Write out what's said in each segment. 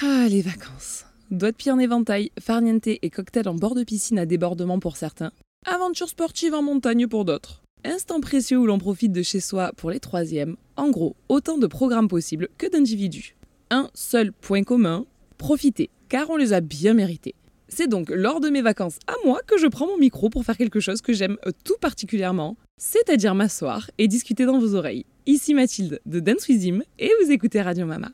Ah, les vacances. Doigts de pied en éventail, farniente et cocktail en bord de piscine à débordement pour certains. Aventure sportive en montagne pour d'autres. Instant précieux où l'on profite de chez soi pour les troisièmes. En gros, autant de programmes possibles que d'individus. Un seul point commun, profiter, car on les a bien mérités. C'est donc lors de mes vacances à moi que je prends mon micro pour faire quelque chose que j'aime tout particulièrement, c'est-à-dire m'asseoir et discuter dans vos oreilles. Ici Mathilde de Dance et vous écoutez Radio Mama.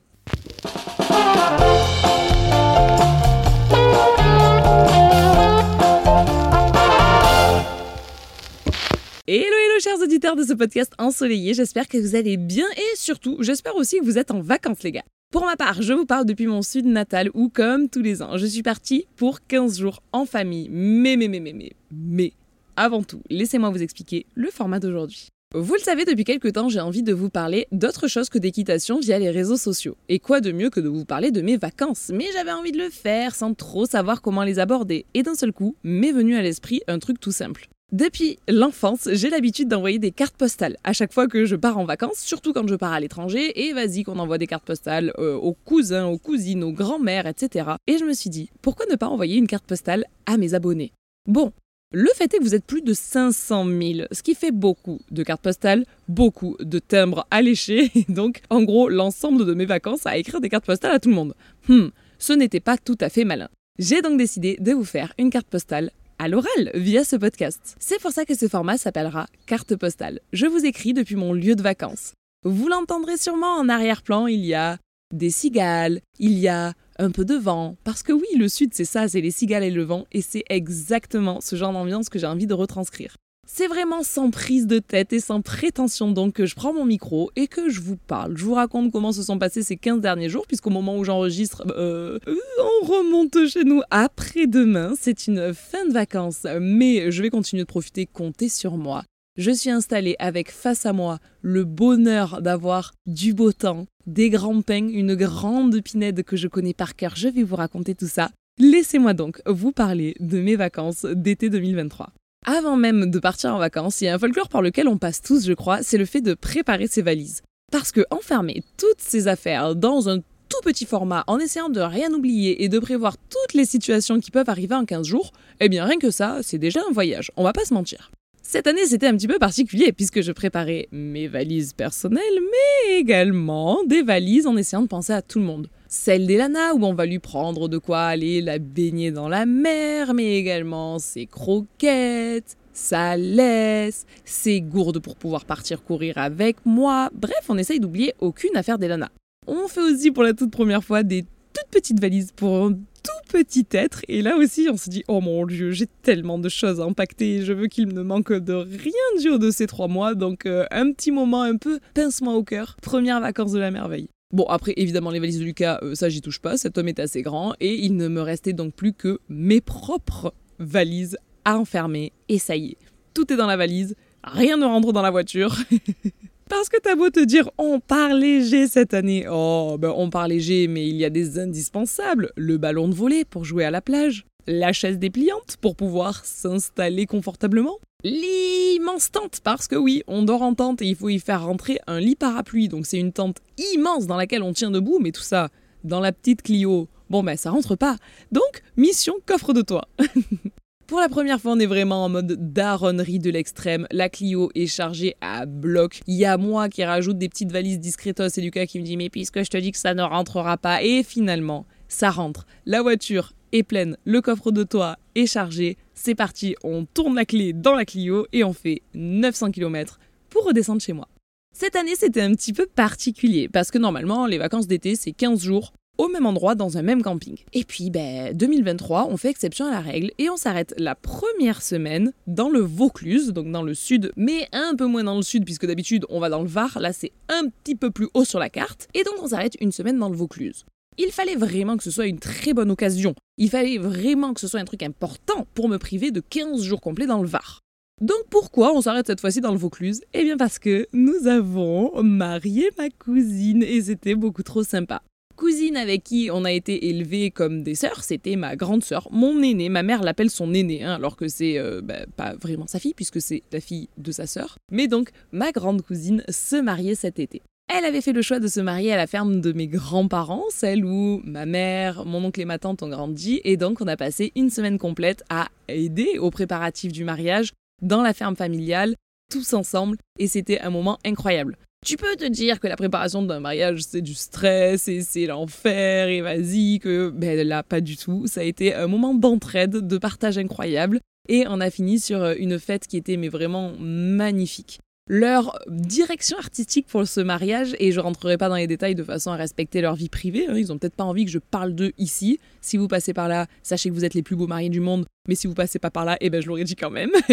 Hello, hello, chers auditeurs de ce podcast ensoleillé. J'espère que vous allez bien et surtout, j'espère aussi que vous êtes en vacances, les gars. Pour ma part, je vous parle depuis mon sud natal où, comme tous les ans, je suis partie pour 15 jours en famille. Mais, mais, mais, mais, mais, mais, avant tout, laissez-moi vous expliquer le format d'aujourd'hui. Vous le savez, depuis quelques temps, j'ai envie de vous parler d'autre chose que d'équitation via les réseaux sociaux. Et quoi de mieux que de vous parler de mes vacances? Mais j'avais envie de le faire sans trop savoir comment les aborder. Et d'un seul coup, m'est venu à l'esprit un truc tout simple. Depuis l'enfance, j'ai l'habitude d'envoyer des cartes postales à chaque fois que je pars en vacances, surtout quand je pars à l'étranger, et vas-y qu'on envoie des cartes postales euh, aux cousins, aux cousines, aux grands-mères, etc. Et je me suis dit, pourquoi ne pas envoyer une carte postale à mes abonnés? Bon, le fait est que vous êtes plus de 500 000, ce qui fait beaucoup de cartes postales, beaucoup de timbres et donc en gros l'ensemble de mes vacances à écrire des cartes postales à tout le monde. Hmm, ce n'était pas tout à fait malin. J'ai donc décidé de vous faire une carte postale à l'oral via ce podcast. C'est pour ça que ce format s'appellera carte postale. Je vous écris depuis mon lieu de vacances. Vous l'entendrez sûrement en arrière-plan, il y a des cigales, il y a un peu de vent. Parce que oui, le sud, c'est ça, c'est les cigales et le vent, et c'est exactement ce genre d'ambiance que j'ai envie de retranscrire. C'est vraiment sans prise de tête et sans prétention donc que je prends mon micro et que je vous parle. Je vous raconte comment se sont passés ces 15 derniers jours, puisqu'au moment où j'enregistre, euh, on remonte chez nous après-demain. C'est une fin de vacances, mais je vais continuer de profiter, comptez sur moi. Je suis installée avec face à moi le bonheur d'avoir du beau temps, des grands pains, une grande pinède que je connais par cœur. Je vais vous raconter tout ça. Laissez-moi donc vous parler de mes vacances d'été 2023. Avant même de partir en vacances, il y a un folklore par lequel on passe tous, je crois, c'est le fait de préparer ses valises. Parce que enfermer toutes ces affaires dans un tout petit format en essayant de rien oublier et de prévoir toutes les situations qui peuvent arriver en 15 jours, eh bien rien que ça, c'est déjà un voyage, on va pas se mentir. Cette année, c'était un petit peu particulier puisque je préparais mes valises personnelles, mais également des valises en essayant de penser à tout le monde. Celle d'Elana où on va lui prendre de quoi aller la baigner dans la mer, mais également ses croquettes, sa laisse, ses gourdes pour pouvoir partir courir avec moi. Bref, on essaye d'oublier aucune affaire d'Elana. On fait aussi pour la toute première fois des toutes petites valises pour tout petit être. Et là aussi, on se dit, oh mon dieu, j'ai tellement de choses à impacter. Je veux qu'il ne manque de rien du haut de ces trois mois. Donc, euh, un petit moment un peu pincement au cœur. Première vacances de la merveille. Bon, après, évidemment, les valises de Lucas, euh, ça, j'y touche pas. Cet homme est assez grand. Et il ne me restait donc plus que mes propres valises à enfermer. Et ça y est, tout est dans la valise. Rien ne rentre dans la voiture. Parce que t'as beau te dire on part léger cette année. Oh, ben on part léger, mais il y a des indispensables. Le ballon de volet pour jouer à la plage. La chaise dépliante pour pouvoir s'installer confortablement. L'immense tente, parce que oui, on dort en tente et il faut y faire rentrer un lit parapluie. Donc c'est une tente immense dans laquelle on tient debout, mais tout ça dans la petite Clio. Bon ben ça rentre pas. Donc, mission coffre de toit. Pour la première fois, on est vraiment en mode daronnerie de l'extrême. La Clio est chargée à bloc. Il y a moi qui rajoute des petites valises discretos et Lucas qui me dit mais puisque je te dis que ça ne rentrera pas. Et finalement, ça rentre. La voiture est pleine, le coffre de toit est chargé. C'est parti, on tourne la clé dans la Clio et on fait 900 km pour redescendre chez moi. Cette année, c'était un petit peu particulier parce que normalement, les vacances d'été, c'est 15 jours au même endroit dans un même camping. Et puis, ben, 2023, on fait exception à la règle et on s'arrête la première semaine dans le Vaucluse, donc dans le sud, mais un peu moins dans le sud puisque d'habitude on va dans le Var, là c'est un petit peu plus haut sur la carte, et donc on s'arrête une semaine dans le Vaucluse. Il fallait vraiment que ce soit une très bonne occasion. Il fallait vraiment que ce soit un truc important pour me priver de 15 jours complets dans le Var. Donc pourquoi on s'arrête cette fois-ci dans le Vaucluse? Eh bien parce que nous avons marié ma cousine et c'était beaucoup trop sympa cousine avec qui on a été élevés comme des sœurs, c'était ma grande sœur, mon aînée. Ma mère l'appelle son aînée, hein, alors que c'est euh, bah, pas vraiment sa fille, puisque c'est la fille de sa sœur. Mais donc, ma grande cousine se mariait cet été. Elle avait fait le choix de se marier à la ferme de mes grands-parents, celle où ma mère, mon oncle et ma tante ont grandi, et donc on a passé une semaine complète à aider aux préparatifs du mariage dans la ferme familiale, tous ensemble, et c'était un moment incroyable. Tu peux te dire que la préparation d'un mariage, c'est du stress et c'est l'enfer et vas-y, que ben là, pas du tout. Ça a été un moment d'entraide, de partage incroyable. Et on a fini sur une fête qui était mais vraiment magnifique leur direction artistique pour ce mariage, et je rentrerai pas dans les détails de façon à respecter leur vie privée, hein. ils ont peut-être pas envie que je parle d'eux ici. Si vous passez par là, sachez que vous êtes les plus beaux mariés du monde, mais si vous passez pas par là, eh ben je l'aurais dit quand même.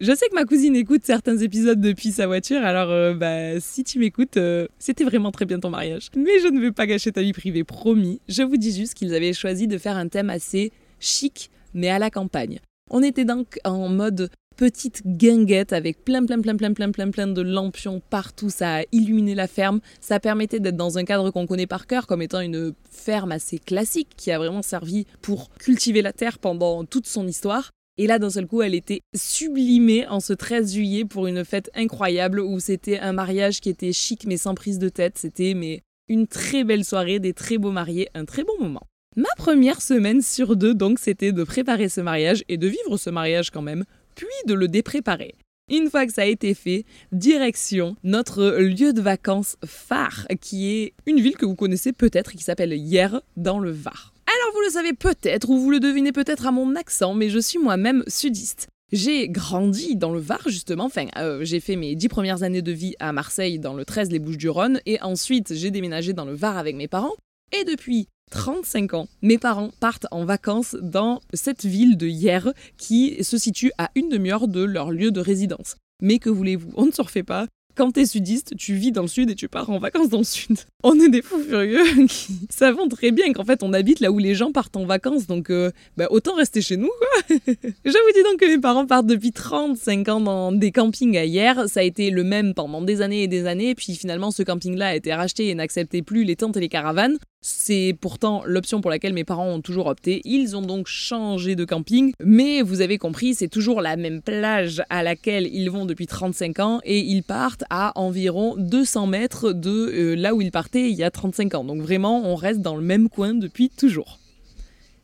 je sais que ma cousine écoute certains épisodes depuis sa voiture, alors euh, bah si tu m'écoutes, euh, c'était vraiment très bien ton mariage. Mais je ne veux pas gâcher ta vie privée, promis. Je vous dis juste qu'ils avaient choisi de faire un thème assez chic, mais à la campagne. On était donc en mode petite guinguette avec plein plein plein plein plein plein plein de lampions partout, ça a illuminé la ferme, ça permettait d'être dans un cadre qu'on connaît par cœur comme étant une ferme assez classique qui a vraiment servi pour cultiver la terre pendant toute son histoire. Et là, d'un seul coup, elle était sublimée en ce 13 juillet pour une fête incroyable où c'était un mariage qui était chic mais sans prise de tête. C'était mais une très belle soirée, des très beaux mariés, un très bon moment. Ma première semaine sur deux, donc, c'était de préparer ce mariage et de vivre ce mariage quand même puis de le dépréparer. Une fois que ça a été fait, direction notre lieu de vacances phare, qui est une ville que vous connaissez peut-être, qui s'appelle Hier, dans le Var. Alors vous le savez peut-être, ou vous le devinez peut-être à mon accent, mais je suis moi-même sudiste. J'ai grandi dans le Var, justement. Enfin, euh, j'ai fait mes dix premières années de vie à Marseille, dans le 13 les Bouches-du-Rhône, et ensuite j'ai déménagé dans le Var avec mes parents. Et depuis 35 ans, mes parents partent en vacances dans cette ville de Hier qui se situe à une demi-heure de leur lieu de résidence. Mais que voulez-vous, on ne se refait pas. Quand t'es sudiste, tu vis dans le sud et tu pars en vacances dans le sud. On est des fous furieux qui savons très bien qu'en fait on habite là où les gens partent en vacances, donc euh, bah, autant rester chez nous. Je vous dis donc que mes parents partent depuis 35 ans dans des campings à hier. Ça a été le même pendant des années et des années, puis finalement ce camping-là a été racheté et n'acceptait plus les tentes et les caravanes. C'est pourtant l'option pour laquelle mes parents ont toujours opté. Ils ont donc changé de camping, mais vous avez compris, c'est toujours la même plage à laquelle ils vont depuis 35 ans et ils partent à environ 200 mètres de euh, là où ils partaient il y a 35 ans. Donc vraiment, on reste dans le même coin depuis toujours.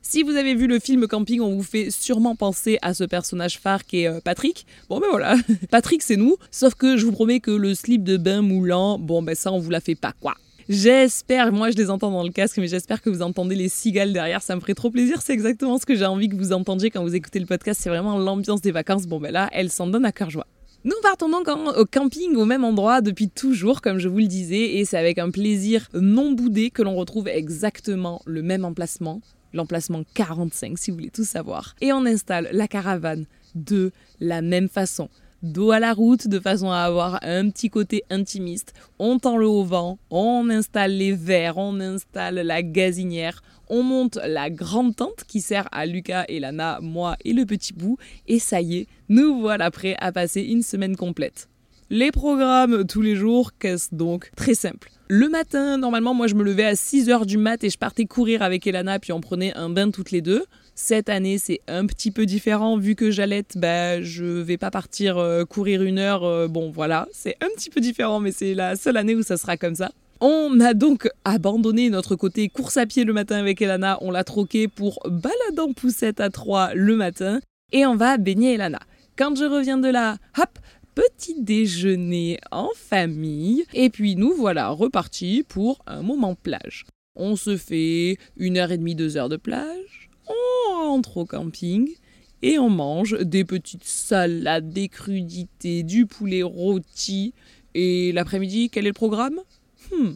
Si vous avez vu le film Camping, on vous fait sûrement penser à ce personnage phare qui est euh, Patrick. Bon ben voilà, Patrick c'est nous, sauf que je vous promets que le slip de bain moulant, bon ben ça on vous la fait pas quoi. J'espère, moi je les entends dans le casque, mais j'espère que vous entendez les cigales derrière. Ça me ferait trop plaisir. C'est exactement ce que j'ai envie que vous entendiez quand vous écoutez le podcast. C'est vraiment l'ambiance des vacances. Bon, ben là, elle s'en donne à cœur joie. Nous partons donc au camping au même endroit depuis toujours, comme je vous le disais, et c'est avec un plaisir non boudé que l'on retrouve exactement le même emplacement, l'emplacement 45 si vous voulez tout savoir. Et on installe la caravane de la même façon dos à la route de façon à avoir un petit côté intimiste. On tend le haut vent, on installe les verres, on installe la gazinière, on monte la grande tente qui sert à Lucas et Lana, moi et le petit bout, et ça y est, nous voilà prêts à passer une semaine complète. Les programmes tous les jours, qu'est-ce donc Très simple. Le matin, normalement, moi je me levais à 6h du mat et je partais courir avec Elana, puis on prenait un bain toutes les deux. Cette année, c'est un petit peu différent vu que j'allaite, bah, je vais pas partir euh, courir une heure. Euh, bon, voilà, c'est un petit peu différent, mais c'est la seule année où ça sera comme ça. On a donc abandonné notre côté course à pied le matin avec Elana, on l'a troqué pour baladant poussette à 3 le matin et on va baigner Elana. Quand je reviens de là, hop, petit déjeuner en famille et puis nous voilà repartis pour un moment plage. On se fait une heure et demie, deux heures de plage rentre au camping et on mange des petites salades, des crudités, du poulet rôti. Et l'après-midi, quel est le programme? Hmm.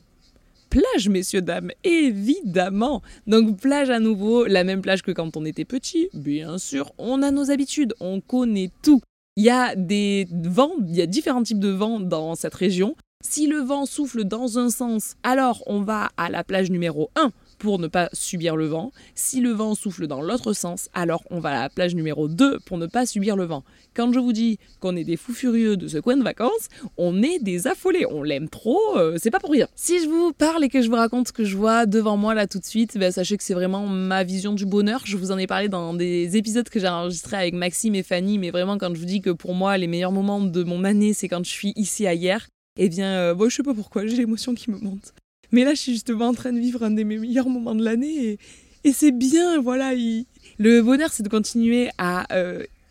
Plage, messieurs, dames, évidemment. Donc plage à nouveau, la même plage que quand on était petit, bien sûr. On a nos habitudes, on connaît tout. Il y a des vents, il y a différents types de vents dans cette région. Si le vent souffle dans un sens, alors on va à la plage numéro 1 pour ne pas subir le vent. Si le vent souffle dans l'autre sens, alors on va à la plage numéro 2 pour ne pas subir le vent. Quand je vous dis qu'on est des fous furieux de ce coin de vacances, on est des affolés, on l'aime trop, euh, c'est pas pour rien. Si je vous parle et que je vous raconte ce que je vois devant moi là tout de suite, ben, sachez que c'est vraiment ma vision du bonheur. Je vous en ai parlé dans des épisodes que j'ai enregistrés avec Maxime et Fanny, mais vraiment quand je vous dis que pour moi les meilleurs moments de mon année c'est quand je suis ici hier, Eh bien, bon, je sais pas pourquoi, j'ai l'émotion qui me monte. Mais là, je suis justement en train de vivre un des meilleurs moments de l'année et, c'est bien, voilà. Le bonheur, c'est de continuer à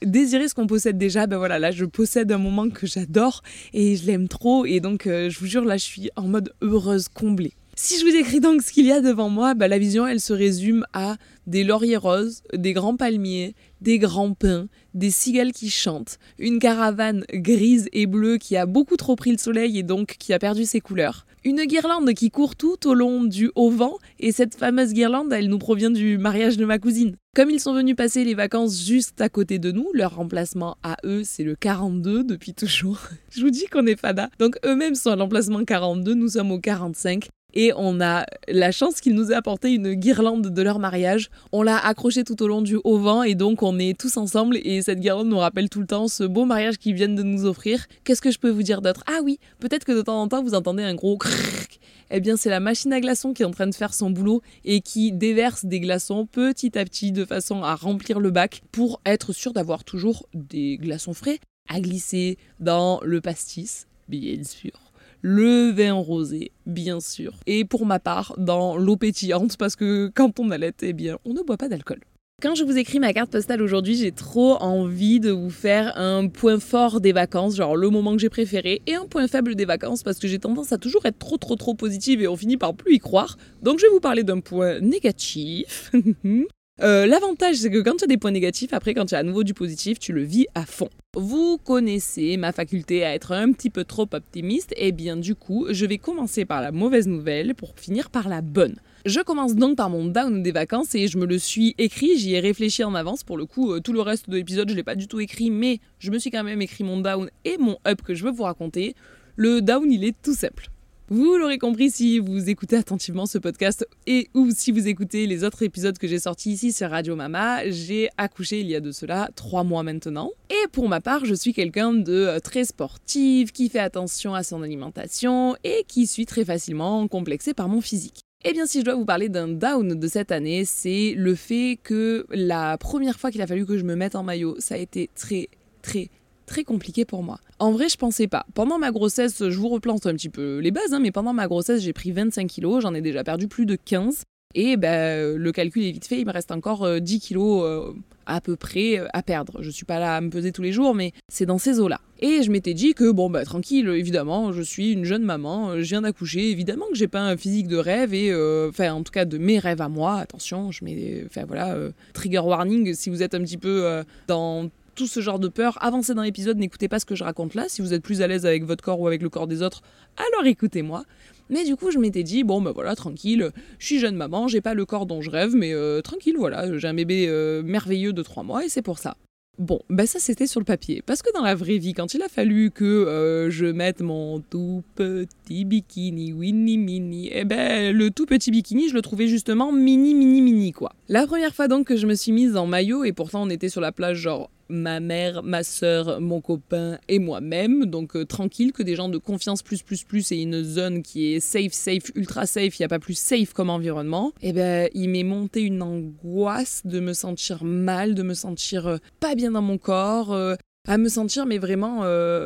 désirer ce qu'on possède déjà, ben voilà, là je possède un moment que j'adore et je l'aime trop et donc euh, je vous jure là je suis en mode heureuse comblée. Si je vous décris donc ce qu'il y a devant moi, ben, la vision elle se résume à des lauriers roses, des grands palmiers, des grands pins, des cigales qui chantent, une caravane grise et bleue qui a beaucoup trop pris le soleil et donc qui a perdu ses couleurs, une guirlande qui court tout au long du haut vent, et cette fameuse guirlande, elle nous provient du mariage de ma cousine. Comme ils sont venus passer les vacances juste à côté de nous, leur remplacement à eux, c'est le 42 depuis toujours. Je vous dis qu'on est fada. Donc eux-mêmes sont à l'emplacement 42, nous sommes au 45 et on a la chance qu'ils nous aient apporté une guirlande de leur mariage. On l'a accrochée tout au long du haut vent et donc on est tous ensemble et cette guirlande nous rappelle tout le temps ce beau mariage qu'ils viennent de nous offrir. Qu'est-ce que je peux vous dire d'autre? Ah oui, peut-être que de temps en temps vous entendez un gros crrrk. Eh bien, c'est la machine à glaçons qui est en train de faire son boulot et qui déverse des glaçons petit à petit de façon à remplir le bac pour être sûr d'avoir toujours des glaçons frais à glisser dans le pastis, bien sûr le vin rosé, bien sûr. Et pour ma part, dans l'eau pétillante, parce que quand on allait, eh bien, on ne boit pas d'alcool. Quand je vous écris ma carte postale aujourd'hui, j'ai trop envie de vous faire un point fort des vacances, genre le moment que j'ai préféré, et un point faible des vacances, parce que j'ai tendance à toujours être trop trop trop positive et on finit par plus y croire. Donc je vais vous parler d'un point négatif. Euh, l'avantage, c'est que quand tu as des points négatifs, après, quand tu as à nouveau du positif, tu le vis à fond. Vous connaissez ma faculté à être un petit peu trop optimiste, et eh bien du coup, je vais commencer par la mauvaise nouvelle pour finir par la bonne. Je commence donc par mon down des vacances et je me le suis écrit, j'y ai réfléchi en avance. Pour le coup, euh, tout le reste de l'épisode, je l'ai pas du tout écrit, mais je me suis quand même écrit mon down et mon up que je veux vous raconter. Le down, il est tout simple. Vous l'aurez compris si vous écoutez attentivement ce podcast et ou si vous écoutez les autres épisodes que j'ai sortis ici sur Radio Mama, j'ai accouché il y a de cela trois mois maintenant. Et pour ma part, je suis quelqu'un de euh, très sportif, qui fait attention à son alimentation et qui suis très facilement complexé par mon physique. Eh bien, si je dois vous parler d'un down de cette année, c'est le fait que la première fois qu'il a fallu que je me mette en maillot, ça a été très, très, très compliqué pour moi. En vrai, je pensais pas. Pendant ma grossesse, je vous replante un petit peu les bases, hein, mais pendant ma grossesse, j'ai pris 25 kilos, j'en ai déjà perdu plus de 15. Et ben, le calcul est vite fait, il me reste encore 10 euh, kilos euh, à peu près euh, à perdre. Je suis pas là à me peser tous les jours, mais c'est dans ces eaux-là. Et je m'étais dit que, bon, bah tranquille, évidemment, je suis une jeune maman, je viens d'accoucher, évidemment que j'ai pas un physique de rêve, et enfin, en tout cas, de mes rêves à moi, attention, je mets, enfin voilà, trigger warning, si vous êtes un petit peu dans tout ce genre de peur, avancez dans l'épisode, n'écoutez pas ce que je raconte là. Si vous êtes plus à l'aise avec votre corps ou avec le corps des autres, alors écoutez-moi. Mais du coup, je m'étais dit, bon, ben voilà, tranquille, je suis jeune maman, j'ai pas le corps dont je rêve, mais euh, tranquille, voilà, j'ai un bébé euh, merveilleux de 3 mois et c'est pour ça. Bon, ben ça c'était sur le papier. Parce que dans la vraie vie, quand il a fallu que euh, je mette mon tout petit bikini, winnie mini, eh ben le tout petit bikini, je le trouvais justement mini mini mini quoi. La première fois donc que je me suis mise en maillot, et pourtant on était sur la plage genre ma mère, ma soeur, mon copain et moi-même. Donc euh, tranquille, que des gens de confiance plus plus plus et une zone qui est safe, safe, ultra safe, il n'y a pas plus safe comme environnement. Et eh ben il m'est monté une angoisse de me sentir mal, de me sentir euh, pas bien dans mon corps. Euh, à me sentir mais vraiment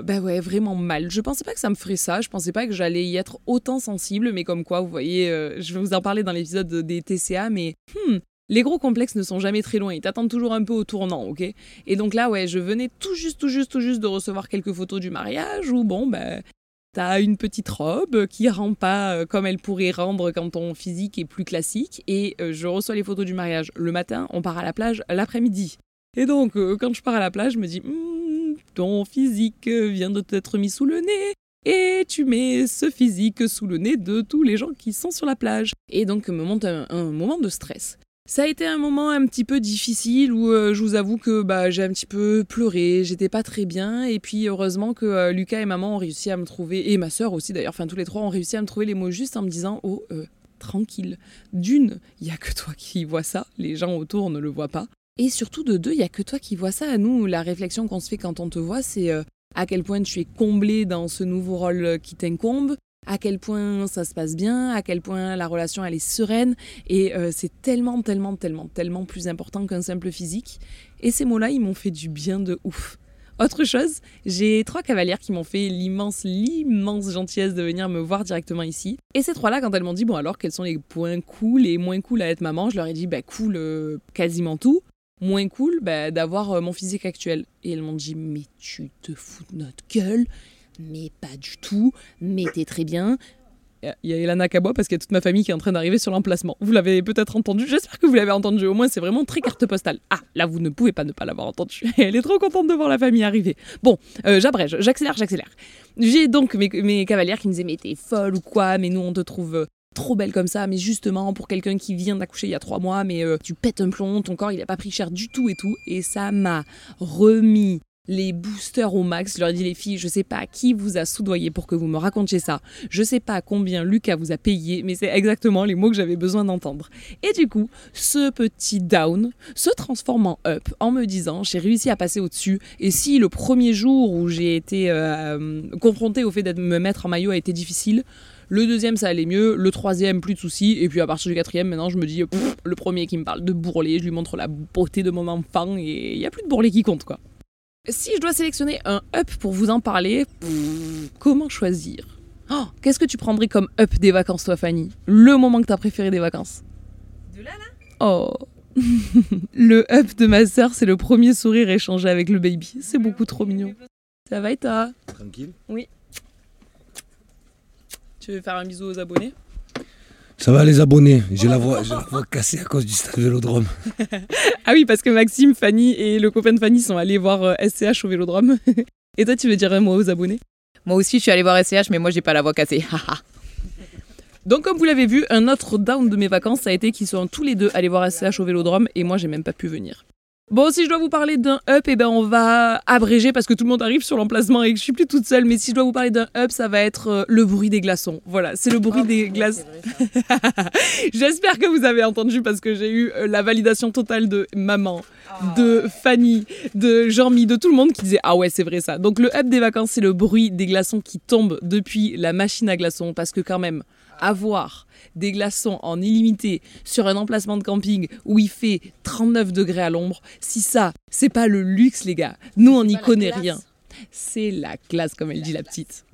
bah ouais vraiment mal je pensais pas que ça me ferait ça je pensais pas que j'allais y être autant sensible mais comme quoi vous voyez je vais vous en parler dans l'épisode des TCA mais hmm, les gros complexes ne sont jamais très loin, ils t'attendent toujours un peu au tournant, ok? Et donc là, ouais, je venais tout juste, tout juste, tout juste de recevoir quelques photos du mariage où, bon, ben, t'as une petite robe qui rend pas euh, comme elle pourrait rendre quand ton physique est plus classique. Et euh, je reçois les photos du mariage le matin, on part à la plage l'après-midi. Et donc, euh, quand je pars à la plage, je me dis, hmm, ton physique vient de t'être mis sous le nez. Et tu mets ce physique sous le nez de tous les gens qui sont sur la plage. Et donc me monte un moment de stress. Ça a été un moment un petit peu difficile où euh, je vous avoue que bah, j'ai un petit peu pleuré, j'étais pas très bien et puis heureusement que euh, Lucas et maman ont réussi à me trouver et ma sœur aussi d'ailleurs, enfin tous les trois ont réussi à me trouver les mots justes en me disant oh euh, tranquille. D'une, il y a que toi qui vois ça, les gens autour ne le voient pas. Et surtout de deux, il y a que toi qui vois ça. À nous, la réflexion qu'on se fait quand on te voit, c'est à quel point tu es comblé dans ce nouveau rôle qui t'incombe, à quel point ça se passe bien, à quel point la relation elle est sereine et euh, c'est tellement tellement tellement tellement plus important qu'un simple physique et ces mots-là ils m'ont fait du bien de ouf. Autre chose, j'ai trois cavalières qui m'ont fait l'immense, l'immense gentillesse de venir me voir directement ici. Et ces trois-là, quand elles m'ont dit, bon alors, quels sont les points cool et moins cool à être maman, je leur ai dit, bah cool, euh, quasiment tout. Moins cool, bah, d'avoir euh, mon physique actuel. Et elles m'ont dit, mais tu te fous de notre gueule mais pas du tout, mais t'es très bien, il y a Elana Kabois parce qu'il y a toute ma famille qui est en train d'arriver sur l'emplacement. Vous l'avez peut-être entendu, j'espère que vous l'avez entendu. Au moins, c'est vraiment très carte postale. Ah, là, vous ne pouvez pas ne pas l'avoir entendu. Elle est trop contente de voir la famille arriver. Bon, euh, j'abrège, j'accélère, j'accélère. J'ai donc mes, cavalières qui me disaient Mais t'es folle ou quoi? Mais nous, on te trouve. Euh, trop belle comme ça, mais justement pour quelqu'un qui vient d'accoucher il y a trois mois, mais euh, tu pètes un plomb, ton corps il a pas pris cher du tout et tout, et ça m'a remis les boosters au max. Je leur ai dit, les filles, je sais pas qui vous a soudoyé pour que vous me racontiez ça. Je sais pas combien Lucas vous a payé, mais c'est exactement les mots que j'avais besoin d'entendre. Et du coup, ce petit down se transforme en up en me disant, j'ai réussi à passer au-dessus. Et si le premier jour où j'ai été euh, confrontée au fait de me mettre en maillot a été difficile, le deuxième, ça allait mieux. Le troisième, plus de soucis. Et puis à partir du quatrième, maintenant, je me dis, le premier qui me parle de bourrelet, je lui montre la beauté de mon enfant et il n'y a plus de bourrelet qui compte, quoi. Si je dois sélectionner un up pour vous en parler, comment choisir? Oh, Qu'est-ce que tu prendrais comme up des vacances, toi, Fanny? Le moment que t'as préféré des vacances. De là, là? Oh. Le up de ma sœur, c'est le premier sourire échangé avec le baby. C'est beaucoup trop mignon. Ça va et toi? Tranquille? Oui. Tu veux faire un bisou aux abonnés? Ça va les abonnés, j'ai la, voix, la voix cassée à cause du stade Vélodrome. ah oui, parce que Maxime, Fanny et le copain de Fanny sont allés voir SCH euh, au Vélodrome. et toi, tu veux dire un mot aux abonnés? Moi aussi, je suis allée voir SCH, mais moi, j'ai pas la voix cassée. Donc, comme vous l'avez vu, un autre down de mes vacances, ça a été qu'ils sont tous les deux allés voir SCH au Vélodrome et moi, j'ai même pas pu venir. Bon, si je dois vous parler d'un up, eh ben on va abréger parce que tout le monde arrive sur l'emplacement et que je suis plus toute seule. Mais si je dois vous parler d'un up, ça va être euh, le bruit des glaçons. Voilà, c'est le bruit ah, des glaçons. J'espère que vous avez entendu parce que j'ai eu euh, la validation totale de maman, ah. de Fanny, de Jean-Mi, de tout le monde qui disait ah ouais c'est vrai ça. Donc le up des vacances, c'est le bruit des glaçons qui tombent depuis la machine à glaçons parce que quand même avoir des glaçons en illimité sur un emplacement de camping où il fait 39 degrés à l'ombre, si ça, c'est pas le luxe, les gars, nous on n'y connaît rien. C'est la classe, comme elle dit la petite.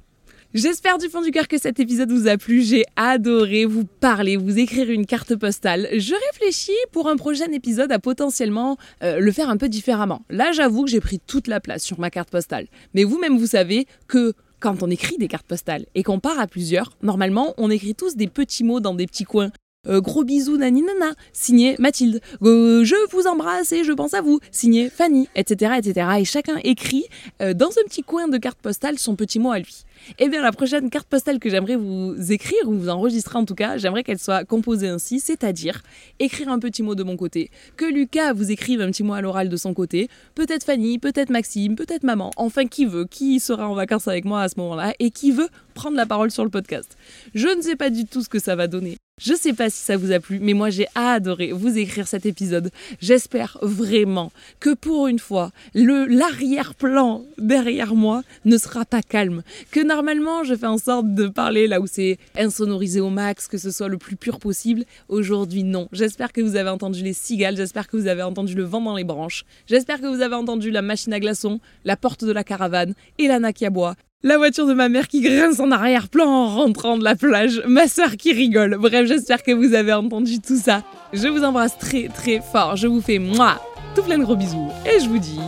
J'espère du fond du cœur que cet épisode vous a plu. J'ai adoré vous parler, vous écrire une carte postale. Je réfléchis pour un prochain épisode à potentiellement euh, le faire un peu différemment. Là, j'avoue que j'ai pris toute la place sur ma carte postale. Mais vous-même, vous savez que quand on écrit des cartes postales et qu'on part à plusieurs, normalement, on écrit tous des petits mots dans des petits coins. Euh, gros bisous, nani nana, signé Mathilde. Euh, je vous embrasse et je pense à vous, signé Fanny, etc. etc. Et chacun écrit euh, dans un petit coin de carte postale son petit mot à lui. Eh bien, la prochaine carte postale que j'aimerais vous écrire, ou vous enregistrer en tout cas, j'aimerais qu'elle soit composée ainsi, c'est-à-dire écrire un petit mot de mon côté, que Lucas vous écrive un petit mot à l'oral de son côté, peut-être Fanny, peut-être Maxime, peut-être maman, enfin qui veut, qui sera en vacances avec moi à ce moment-là, et qui veut prendre la parole sur le podcast. Je ne sais pas du tout ce que ça va donner. Je sais pas si ça vous a plu, mais moi j'ai adoré vous écrire cet épisode. J'espère vraiment que pour une fois, le l'arrière-plan derrière moi ne sera pas calme. Que normalement, je fais en sorte de parler là où c'est insonorisé au max, que ce soit le plus pur possible. Aujourd'hui, non. J'espère que vous avez entendu les cigales, j'espère que vous avez entendu le vent dans les branches, j'espère que vous avez entendu la machine à glaçons, la porte de la caravane et la qui aboie la voiture de ma mère qui grince en arrière-plan en rentrant de la plage, ma soeur qui rigole. Bref, j'espère que vous avez entendu tout ça. Je vous embrasse très très fort. Je vous fais moi tout plein de gros bisous et je vous dis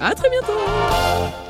à très bientôt.